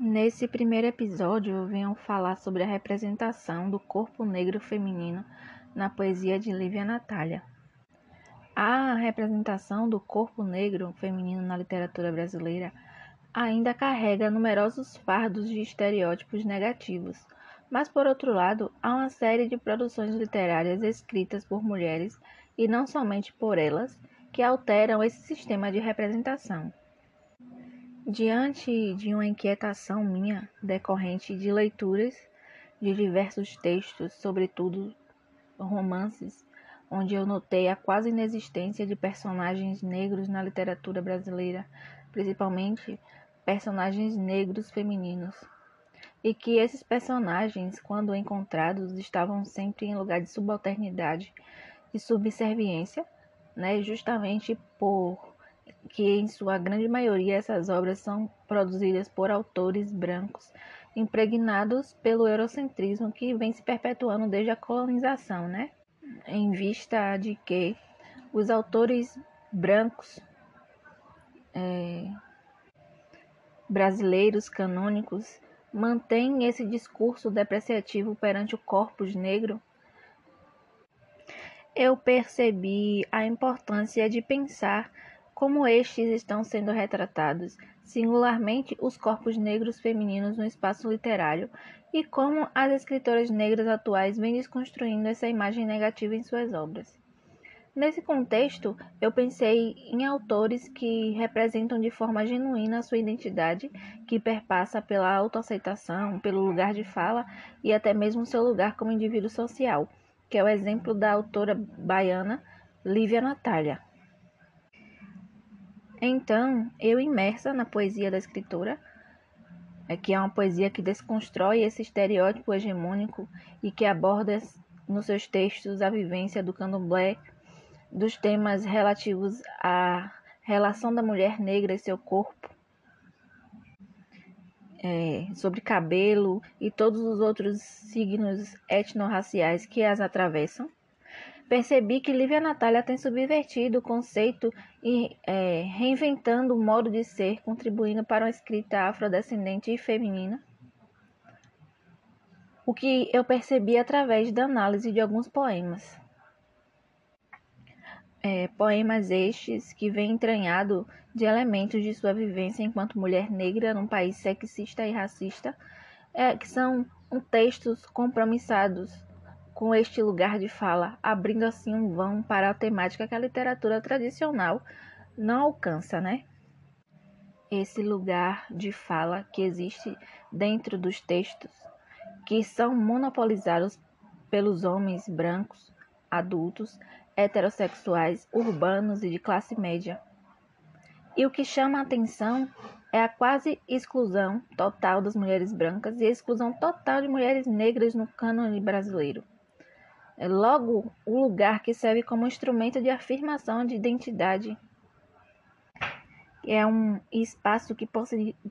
Nesse primeiro episódio, venho falar sobre a representação do corpo negro feminino na poesia de Lívia Natália. A representação do corpo negro feminino na literatura brasileira ainda carrega numerosos fardos de estereótipos negativos, mas por outro lado, há uma série de produções literárias escritas por mulheres e não somente por elas que alteram esse sistema de representação. Diante de uma inquietação minha decorrente de leituras de diversos textos, sobretudo romances, onde eu notei a quase inexistência de personagens negros na literatura brasileira, principalmente personagens negros femininos, e que esses personagens, quando encontrados, estavam sempre em lugar de subalternidade e subserviência, né, justamente por que em sua grande maioria essas obras são produzidas por autores brancos impregnados pelo eurocentrismo que vem se perpetuando desde a colonização, né? Em vista de que os autores brancos é, brasileiros canônicos mantêm esse discurso depreciativo perante o corpus negro, eu percebi a importância de pensar como estes estão sendo retratados, singularmente os corpos negros femininos no espaço literário, e como as escritoras negras atuais vêm desconstruindo essa imagem negativa em suas obras. Nesse contexto, eu pensei em autores que representam de forma genuína a sua identidade, que perpassa pela autoaceitação, pelo lugar de fala e até mesmo seu lugar como indivíduo social, que é o exemplo da autora baiana Lívia Natália. Então, eu imersa na poesia da escritora, é que é uma poesia que desconstrói esse estereótipo hegemônico e que aborda nos seus textos a vivência do candomblé, dos temas relativos à relação da mulher negra e seu corpo, é, sobre cabelo e todos os outros signos etnorraciais que as atravessam percebi que Lívia Natália tem subvertido o conceito e é, reinventando o modo de ser, contribuindo para uma escrita afrodescendente e feminina. O que eu percebi através da análise de alguns poemas. É, poemas estes que vêm entranhado de elementos de sua vivência enquanto mulher negra num país sexista e racista, é, que são textos compromissados com este lugar de fala, abrindo assim um vão para a temática que a literatura tradicional não alcança, né? Esse lugar de fala que existe dentro dos textos, que são monopolizados pelos homens brancos, adultos, heterossexuais, urbanos e de classe média. E o que chama a atenção é a quase exclusão total das mulheres brancas e a exclusão total de mulheres negras no cânone brasileiro. É logo o lugar que serve como instrumento de afirmação de identidade. É um espaço que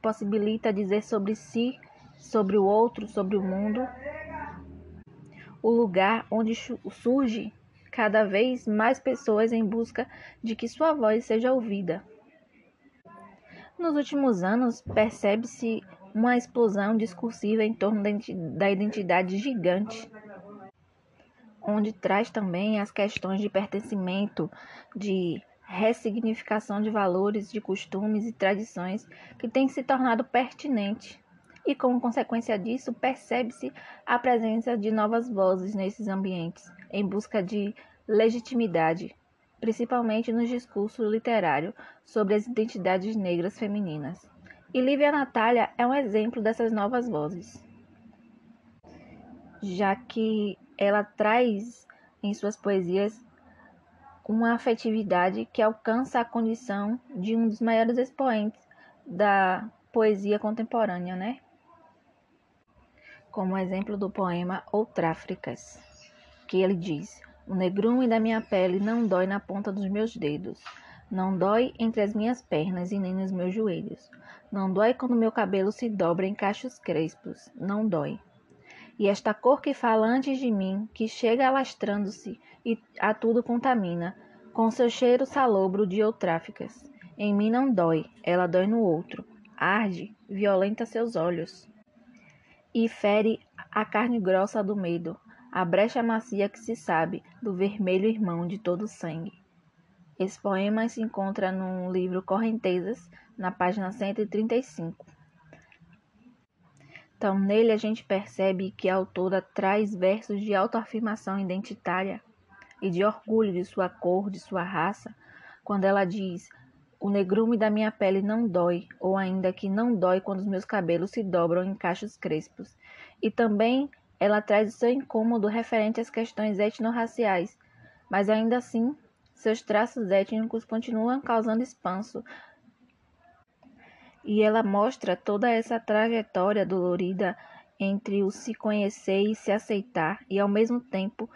possibilita dizer sobre si, sobre o outro, sobre o mundo. O lugar onde surge cada vez mais pessoas em busca de que sua voz seja ouvida. Nos últimos anos, percebe-se uma explosão discursiva em torno da identidade gigante onde traz também as questões de pertencimento, de ressignificação de valores, de costumes e tradições que tem se tornado pertinente. E como consequência disso, percebe-se a presença de novas vozes nesses ambientes, em busca de legitimidade, principalmente no discurso literário sobre as identidades negras femininas. E Lívia Natália é um exemplo dessas novas vozes, já que ela traz em suas poesias uma afetividade que alcança a condição de um dos maiores expoentes da poesia contemporânea, né? Como exemplo do poema Outráfricas, que ele diz: O negrume da minha pele não dói na ponta dos meus dedos, não dói entre as minhas pernas e nem nos meus joelhos, não dói quando meu cabelo se dobra em cachos crespos, não dói. E esta cor que fala antes de mim, que chega alastrando-se e a tudo contamina, com seu cheiro salobro de outráficas. Em mim não dói, ela dói no outro. arde, violenta seus olhos e fere a carne grossa do medo, a brecha macia que se sabe do vermelho irmão de todo sangue. Esse poema se encontra no livro Correntezas, na página 135. Então, nele a gente percebe que a autora traz versos de autoafirmação identitária e de orgulho de sua cor, de sua raça, quando ela diz: O negrume da minha pele não dói, ou ainda que não dói quando os meus cabelos se dobram em cachos crespos. E também ela traz o seu incômodo referente às questões etnorraciais, mas ainda assim seus traços étnicos continuam causando espanso e ela mostra toda essa trajetória dolorida entre o se conhecer e se aceitar, e ao mesmo tempo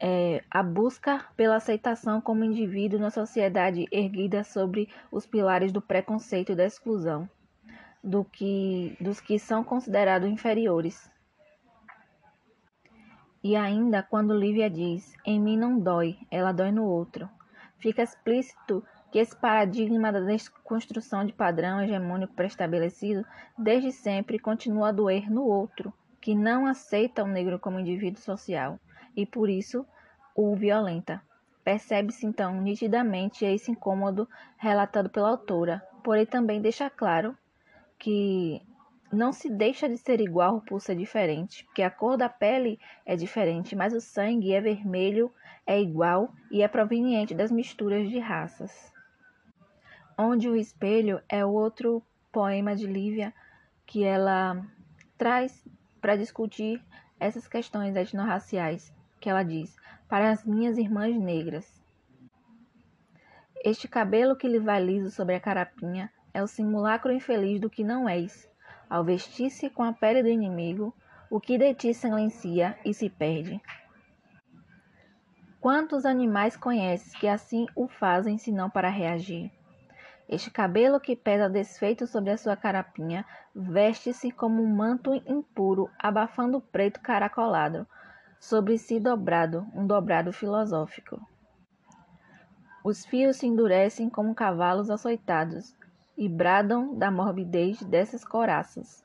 é, a busca pela aceitação como indivíduo na sociedade erguida sobre os pilares do preconceito e da exclusão, do que, dos que são considerados inferiores. E ainda quando Lívia diz: Em mim não dói, ela dói no outro, fica explícito que esse paradigma da desconstrução de padrão hegemônico pré-estabelecido desde sempre continua a doer no outro, que não aceita o negro como indivíduo social e por isso o violenta. Percebe-se então nitidamente esse incômodo relatado pela autora, porém também deixa claro que não se deixa de ser igual por ser diferente, porque a cor da pele é diferente, mas o sangue é vermelho, é igual e é proveniente das misturas de raças. Onde o Espelho é outro poema de Lívia que ela traz para discutir essas questões etnorraciais, que ela diz: Para as minhas irmãs negras. Este cabelo que lhe vai liso sobre a carapinha é o simulacro infeliz do que não és. Ao vestir-se com a pele do inimigo, o que de ti silencia e se perde. Quantos animais conheces que assim o fazem senão para reagir? Este cabelo que pesa desfeito sobre a sua carapinha veste-se como um manto impuro, abafando o preto caracolado, sobre si dobrado, um dobrado filosófico. Os fios se endurecem como cavalos açoitados e bradam da morbidez dessas coraças,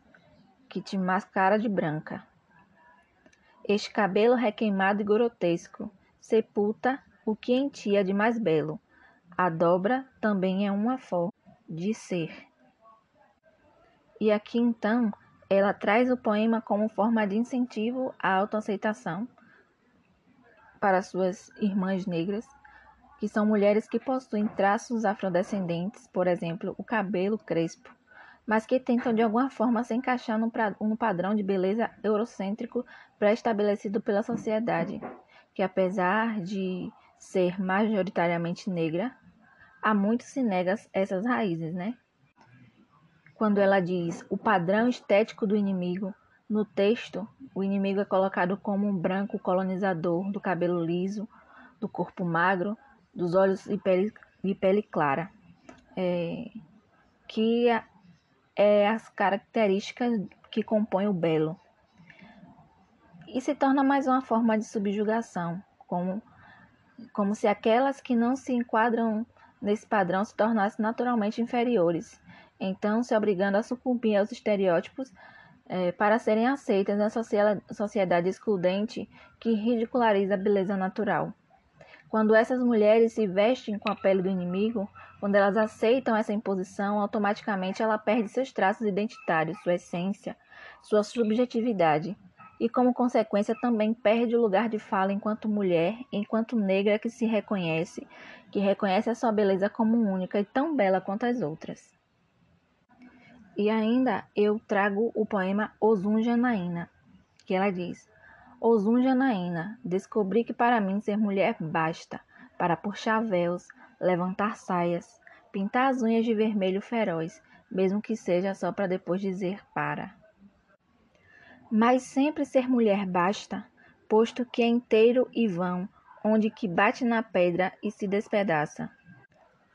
que te mascara de branca. Este cabelo requeimado e grotesco sepulta o que em ti é de mais belo, a dobra também é uma forma de ser. E aqui então ela traz o poema como forma de incentivo à autoaceitação para suas irmãs negras, que são mulheres que possuem traços afrodescendentes, por exemplo, o cabelo crespo, mas que tentam de alguma forma se encaixar no padrão de beleza eurocêntrico pré-estabelecido pela sociedade, que apesar de ser majoritariamente negra, há muito se nega essas raízes, né? Quando ela diz o padrão estético do inimigo, no texto, o inimigo é colocado como um branco colonizador do cabelo liso, do corpo magro, dos olhos e pele, de pele clara, é, que é as características que compõem o belo. E se torna mais uma forma de subjugação, como, como se aquelas que não se enquadram nesse padrão se tornassem naturalmente inferiores, então se obrigando a sucumbir aos estereótipos é, para serem aceitas na sociedade excludente que ridiculariza a beleza natural. Quando essas mulheres se vestem com a pele do inimigo, quando elas aceitam essa imposição, automaticamente ela perde seus traços identitários, sua essência, sua subjetividade e, como consequência, também perde o lugar de fala enquanto mulher, enquanto negra que se reconhece, que reconhece a sua beleza como única e tão bela quanto as outras. E ainda eu trago o poema Ozun Janaína, que ela diz: Ozun Janaína, descobri que para mim ser mulher basta, para puxar véus, levantar saias, pintar as unhas de vermelho feroz, mesmo que seja só para depois dizer para. Mas sempre ser mulher basta, posto que é inteiro e vão, onde que bate na pedra e se despedaça,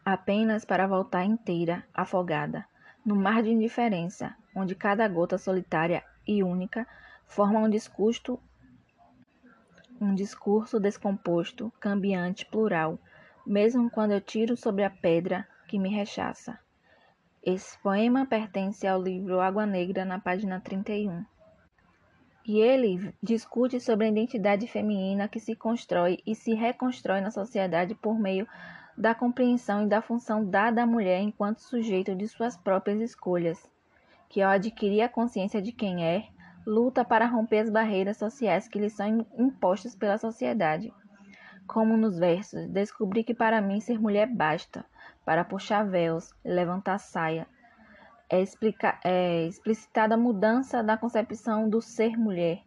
apenas para voltar inteira, afogada, no mar de indiferença, onde cada gota solitária e única forma um discurso um discurso descomposto, cambiante, plural, mesmo quando eu tiro sobre a pedra que me rechaça. Esse poema pertence ao livro Água Negra, na página 31. E ele discute sobre a identidade feminina que se constrói e se reconstrói na sociedade por meio da compreensão e da função dada à mulher enquanto sujeito de suas próprias escolhas, que ao adquirir a consciência de quem é, luta para romper as barreiras sociais que lhe são impostas pela sociedade. Como nos versos, descobri que para mim ser mulher basta, para puxar véus, levantar saia. É, explica, é explicitada a mudança da concepção do ser mulher,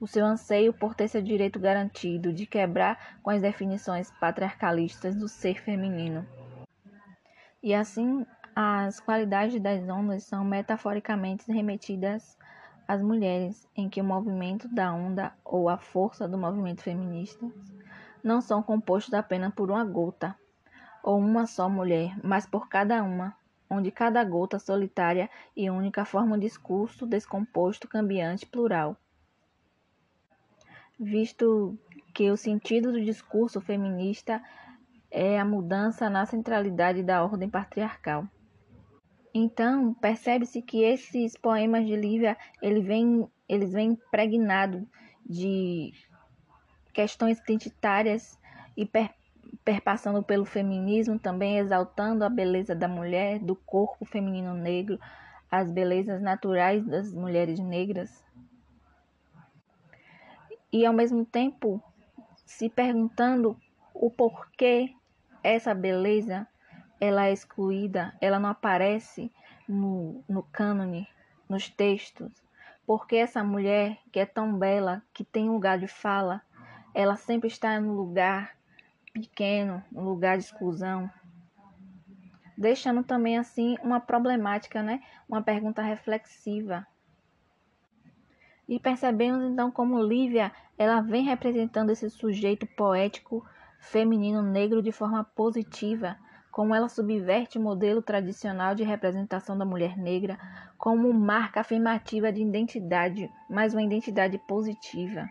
o seu anseio por ter seu direito garantido, de quebrar com as definições patriarcalistas do ser feminino. E assim, as qualidades das ondas são metaforicamente remetidas às mulheres, em que o movimento da onda ou a força do movimento feminista não são compostos apenas por uma gota, ou uma só mulher, mas por cada uma, onde cada gota solitária e única forma um discurso descomposto, cambiante, plural. Visto que o sentido do discurso feminista é a mudança na centralidade da ordem patriarcal. Então, percebe-se que esses poemas de Lívia, ele vem, eles vêm impregnados de questões identitárias e per perpassando pelo feminismo, também exaltando a beleza da mulher, do corpo feminino negro, as belezas naturais das mulheres negras. E ao mesmo tempo se perguntando o porquê essa beleza ela é excluída, ela não aparece no, no cânone, nos textos. Porque essa mulher que é tão bela, que tem um lugar de fala, ela sempre está no lugar pequeno, um lugar de exclusão, deixando também assim uma problemática, né? Uma pergunta reflexiva. E percebemos então como Lívia, ela vem representando esse sujeito poético feminino negro de forma positiva, como ela subverte o modelo tradicional de representação da mulher negra como marca afirmativa de identidade, mas uma identidade positiva.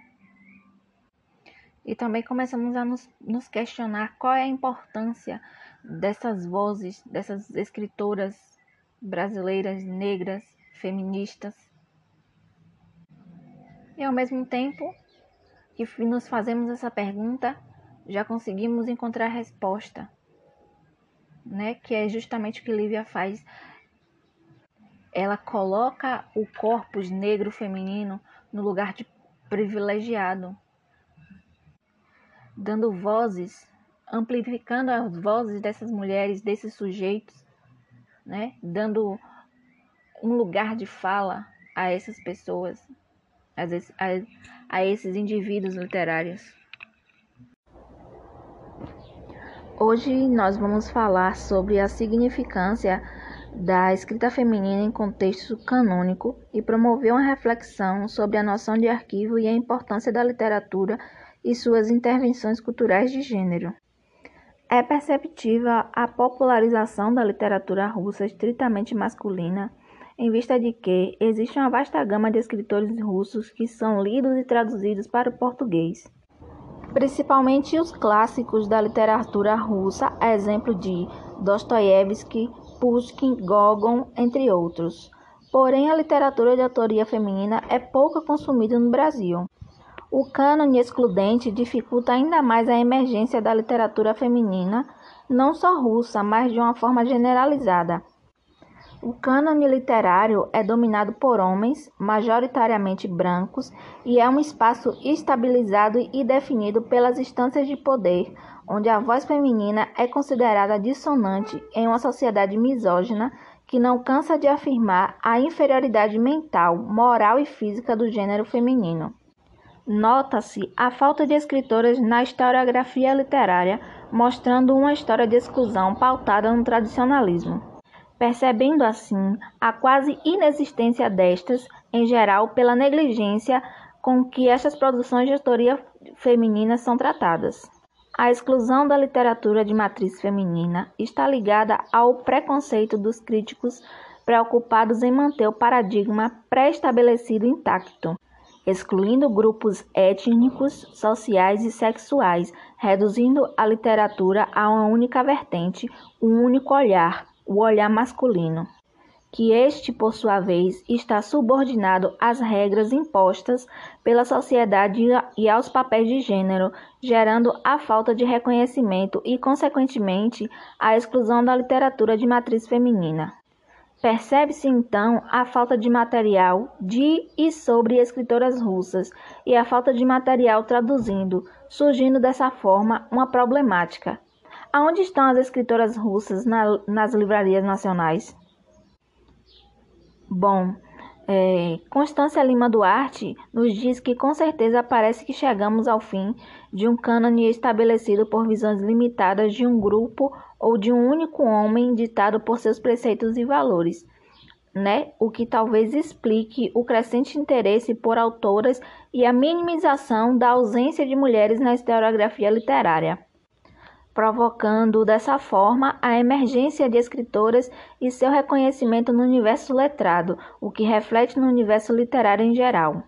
E também começamos a nos, nos questionar qual é a importância dessas vozes, dessas escritoras brasileiras, negras, feministas. E ao mesmo tempo que nos fazemos essa pergunta, já conseguimos encontrar a resposta, né? Que é justamente o que Lívia faz. Ela coloca o corpus negro feminino no lugar de privilegiado, dando vozes, amplificando as vozes dessas mulheres, desses sujeitos, né? Dando um lugar de fala a essas pessoas, a, a esses indivíduos literários. Hoje nós vamos falar sobre a significância da escrita feminina em contexto canônico e promover uma reflexão sobre a noção de arquivo e a importância da literatura e suas intervenções culturais de gênero. É perceptível a popularização da literatura russa estritamente masculina, em vista de que existe uma vasta gama de escritores russos que são lidos e traduzidos para o português. Principalmente os clássicos da literatura russa, a exemplo de Dostoiévski, Pushkin, Gogol, entre outros. Porém, a literatura de autoria feminina é pouco consumida no Brasil. O cânone excludente dificulta ainda mais a emergência da literatura feminina, não só russa, mas de uma forma generalizada. O cânone literário é dominado por homens, majoritariamente brancos, e é um espaço estabilizado e definido pelas instâncias de poder, onde a voz feminina é considerada dissonante em uma sociedade misógina que não cansa de afirmar a inferioridade mental, moral e física do gênero feminino. Nota-se a falta de escritoras na historiografia literária, mostrando uma história de exclusão pautada no tradicionalismo. Percebendo assim a quase inexistência destas, em geral, pela negligência com que estas produções de autoria feminina são tratadas. A exclusão da literatura de matriz feminina está ligada ao preconceito dos críticos preocupados em manter o paradigma pré-estabelecido intacto excluindo grupos étnicos, sociais e sexuais, reduzindo a literatura a uma única vertente, um único olhar, o olhar masculino, que este, por sua vez, está subordinado às regras impostas pela sociedade e aos papéis de gênero, gerando a falta de reconhecimento e, consequentemente, a exclusão da literatura de matriz feminina. Percebe-se então a falta de material de e sobre escritoras russas e a falta de material traduzindo, surgindo dessa forma uma problemática. Aonde estão as escritoras russas na, nas livrarias nacionais? Bom, é, Constância Lima Duarte nos diz que com certeza parece que chegamos ao fim de um cânone estabelecido por visões limitadas de um grupo ou de um único homem ditado por seus preceitos e valores, né? O que talvez explique o crescente interesse por autoras e a minimização da ausência de mulheres na historiografia literária, provocando dessa forma a emergência de escritoras e seu reconhecimento no universo letrado, o que reflete no universo literário em geral.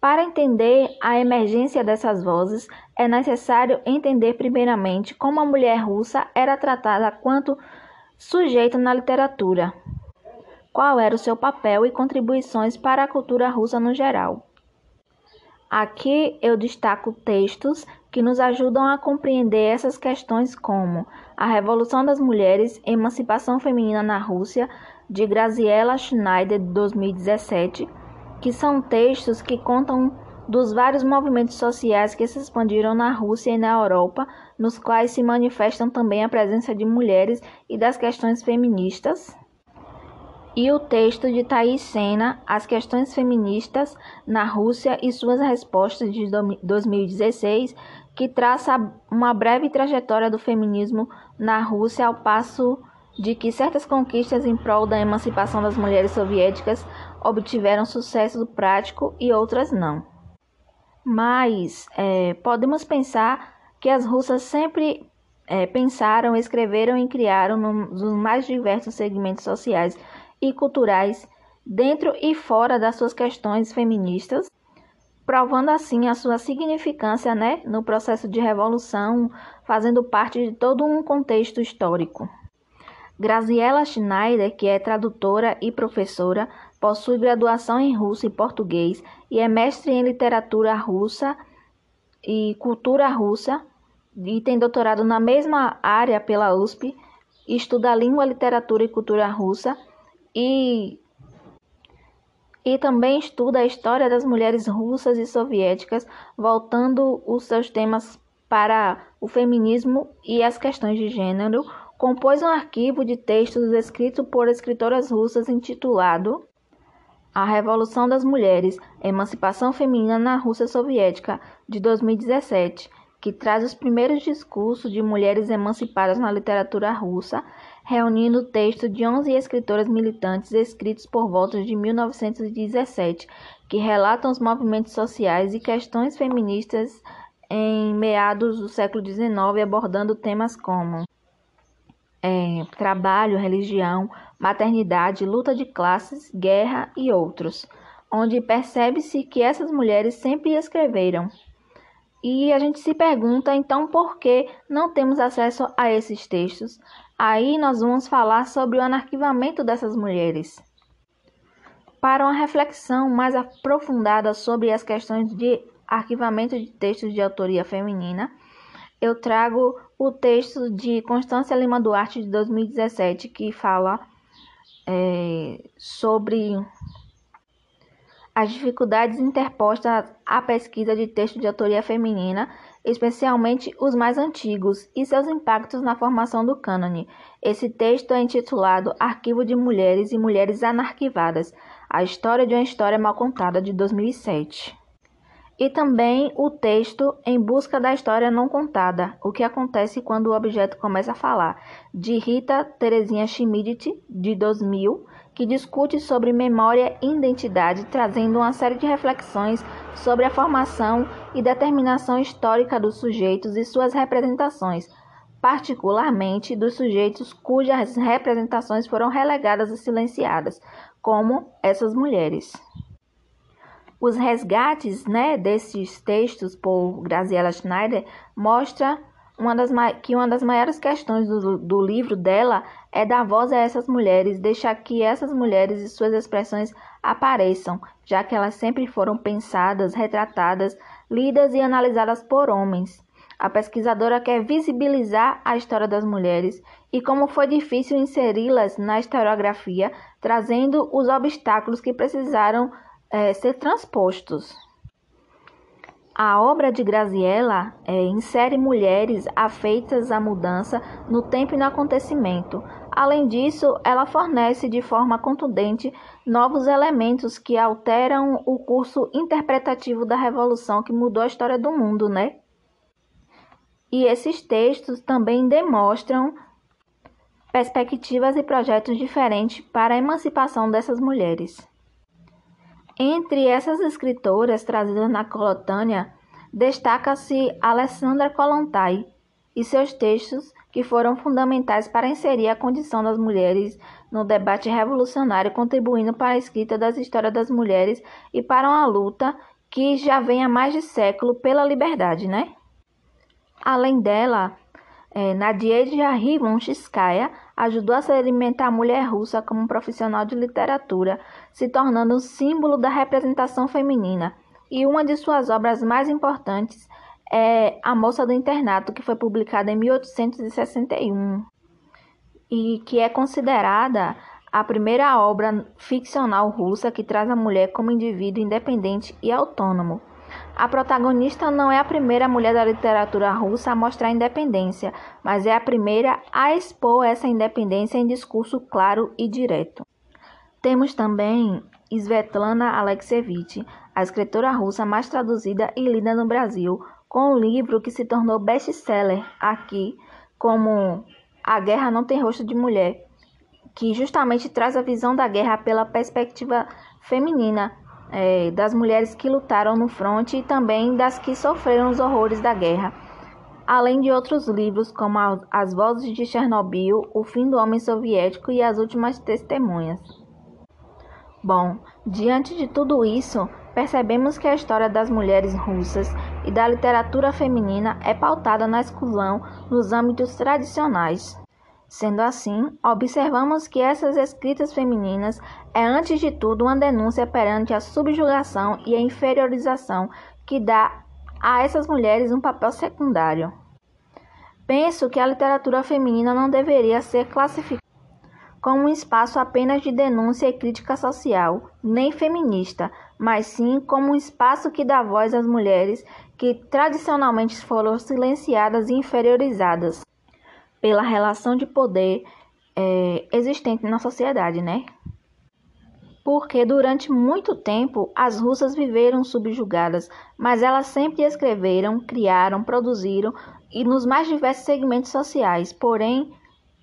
Para entender a emergência dessas vozes, é necessário entender primeiramente como a mulher russa era tratada quanto sujeito na literatura, qual era o seu papel e contribuições para a cultura russa no geral. Aqui eu destaco textos que nos ajudam a compreender essas questões como A Revolução das Mulheres, Emancipação Feminina na Rússia, de Graziella Schneider, de 2017, que são textos que contam dos vários movimentos sociais que se expandiram na Rússia e na Europa, nos quais se manifestam também a presença de mulheres e das questões feministas. E o texto de Thaís Sena, As Questões Feministas na Rússia e Suas Respostas, de 2016, que traça uma breve trajetória do feminismo na Rússia, ao passo de que certas conquistas em prol da emancipação das mulheres soviéticas obtiveram sucesso prático e outras não. Mas é, podemos pensar que as russas sempre é, pensaram, escreveram e criaram nos mais diversos segmentos sociais e culturais, dentro e fora das suas questões feministas, provando assim a sua significância né, no processo de revolução, fazendo parte de todo um contexto histórico. Graziella Schneider, que é tradutora e professora, possui graduação em russo e português e é mestre em literatura russa e cultura russa e tem doutorado na mesma área pela USP, estuda língua, literatura e cultura russa e e também estuda a história das mulheres russas e soviéticas, voltando os seus temas para o feminismo e as questões de gênero, compôs um arquivo de textos escritos por escritoras russas intitulado A Revolução das Mulheres, Emancipação Feminina na Rússia Soviética, de 2017, que traz os primeiros discursos de mulheres emancipadas na literatura russa, reunindo o texto de 11 escritoras militantes escritos por volta de 1917, que relatam os movimentos sociais e questões feministas em meados do século XIX, abordando temas como é, trabalho, religião, maternidade, luta de classes, guerra e outros, onde percebe-se que essas mulheres sempre escreveram. E a gente se pergunta então por que não temos acesso a esses textos. Aí nós vamos falar sobre o anarquivamento dessas mulheres. Para uma reflexão mais aprofundada sobre as questões de arquivamento de textos de autoria feminina, eu trago o texto de Constância Lima Duarte de 2017, que fala é, sobre as dificuldades interpostas à pesquisa de texto de autoria feminina, especialmente os mais antigos, e seus impactos na formação do cânone. Esse texto é intitulado Arquivo de Mulheres e Mulheres Anarquivadas, a história de uma história mal contada, de 2007 e também o texto Em Busca da História Não Contada, o que acontece quando o objeto começa a falar, de Rita Terezinha Schmidt, de 2000, que discute sobre memória e identidade, trazendo uma série de reflexões sobre a formação e determinação histórica dos sujeitos e suas representações, particularmente dos sujeitos cujas representações foram relegadas e silenciadas, como essas mulheres. Os resgates né, desses textos por Graziella Schneider mostra uma das, que uma das maiores questões do, do livro dela é dar voz a essas mulheres, deixar que essas mulheres e suas expressões apareçam, já que elas sempre foram pensadas, retratadas, lidas e analisadas por homens. A pesquisadora quer visibilizar a história das mulheres e como foi difícil inseri-las na historiografia, trazendo os obstáculos que precisaram é, ser transpostos. A obra de Graziella é, insere mulheres afeitas à mudança no tempo e no acontecimento. Além disso, ela fornece de forma contundente novos elementos que alteram o curso interpretativo da revolução que mudou a história do mundo, né? E esses textos também demonstram perspectivas e projetos diferentes para a emancipação dessas mulheres. Entre essas escritoras trazidas na coletânea, destaca-se Alessandra Kollontai e seus textos que foram fundamentais para inserir a condição das mulheres no debate revolucionário, contribuindo para a escrita das histórias das mulheres e para uma luta que já vem há mais de século pela liberdade, né? Além dela, é, Nadia Rivonchskaya ajudou a sedimentar a mulher russa como profissional de literatura, se tornando um símbolo da representação feminina. E uma de suas obras mais importantes é A Moça do Internato, que foi publicada em 1861 e que é considerada a primeira obra ficcional russa que traz a mulher como indivíduo independente e autônomo. A protagonista não é a primeira mulher da literatura russa a mostrar independência, mas é a primeira a expor essa independência em discurso claro e direto. Temos também Svetlana Alexievich, a escritora russa mais traduzida e lida no Brasil, com um livro que se tornou best-seller aqui, como A Guerra Não Tem Rosto de Mulher, que justamente traz a visão da guerra pela perspectiva feminina, é, das mulheres que lutaram no fronte e também das que sofreram os horrores da guerra, além de outros livros como As Vozes de Chernobyl, O Fim do Homem Soviético e As Últimas Testemunhas. Bom, diante de tudo isso, percebemos que a história das mulheres russas e da literatura feminina é pautada na exclusão nos âmbitos tradicionais, Sendo assim, observamos que essas escritas femininas é antes de tudo uma denúncia perante a subjugação e a inferiorização que dá a essas mulheres um papel secundário. Penso que a literatura feminina não deveria ser classificada como um espaço apenas de denúncia e crítica social, nem feminista, mas sim como um espaço que dá voz às mulheres que tradicionalmente foram silenciadas e inferiorizadas pela relação de poder é, existente na sociedade, né? Porque durante muito tempo as russas viveram subjugadas, mas elas sempre escreveram, criaram, produziram e nos mais diversos segmentos sociais, porém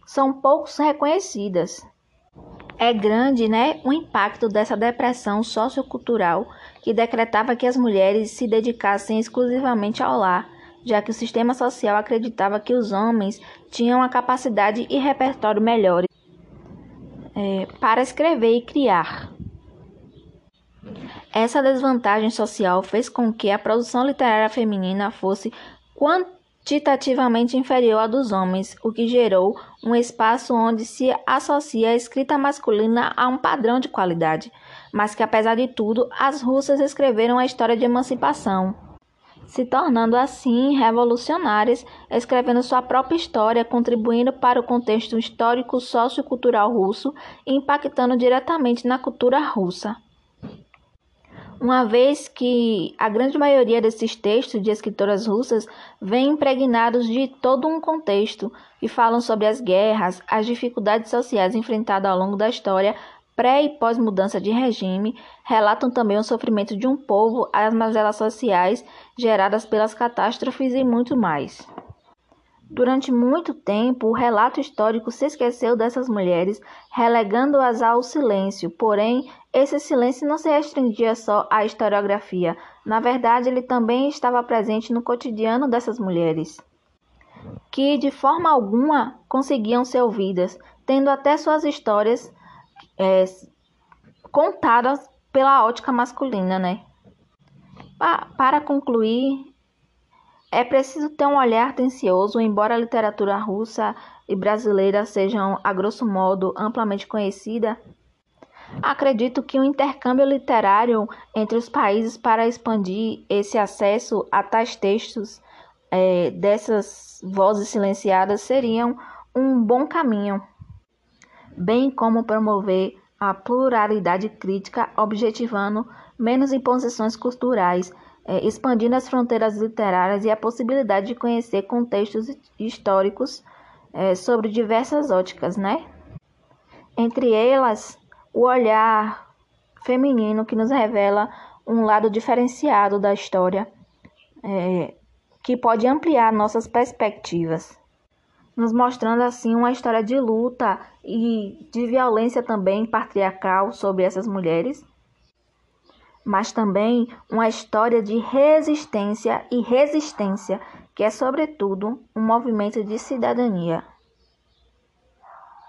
são poucos reconhecidas. É grande, né, o impacto dessa depressão sociocultural que decretava que as mulheres se dedicassem exclusivamente ao lar já que o sistema social acreditava que os homens tinham a capacidade e repertório melhores é, para escrever e criar. Essa desvantagem social fez com que a produção literária feminina fosse quantitativamente inferior à dos homens, o que gerou um espaço onde se associa a escrita masculina a um padrão de qualidade, mas que, apesar de tudo, as russas escreveram a história de emancipação se tornando assim revolucionárias, escrevendo sua própria história, contribuindo para o contexto histórico sociocultural russo e impactando diretamente na cultura russa. Uma vez que a grande maioria desses textos de escritoras russas vem impregnados de todo um contexto e falam sobre as guerras, as dificuldades sociais enfrentadas ao longo da história, pré e pós-mudança de regime, relatam também o sofrimento de um povo, as mazelas sociais geradas pelas catástrofes e muito mais. Durante muito tempo, o relato histórico se esqueceu dessas mulheres, relegando-as ao silêncio. Porém, esse silêncio não se restringia só à historiografia. Na verdade, ele também estava presente no cotidiano dessas mulheres, que de forma alguma conseguiam ser ouvidas, tendo até suas histórias é, contadas pela ótica masculina, né? Para concluir, é preciso ter um olhar atencioso, embora a literatura russa e brasileira sejam, a grosso modo, amplamente conhecidas, acredito que o intercâmbio literário entre os países para expandir esse acesso a tais textos é, dessas vozes silenciadas seriam um bom caminho, bem como promover a pluralidade crítica, objetivando menos imposições culturais, expandindo as fronteiras literárias e a possibilidade de conhecer contextos históricos é, sobre diversas óticas, né? Entre elas, o olhar feminino que nos revela um lado diferenciado da história, é, que pode ampliar nossas perspectivas nos mostrando assim uma história de luta e de violência também patriarcal sobre essas mulheres, mas também uma história de resistência e resistência, que é sobretudo um movimento de cidadania.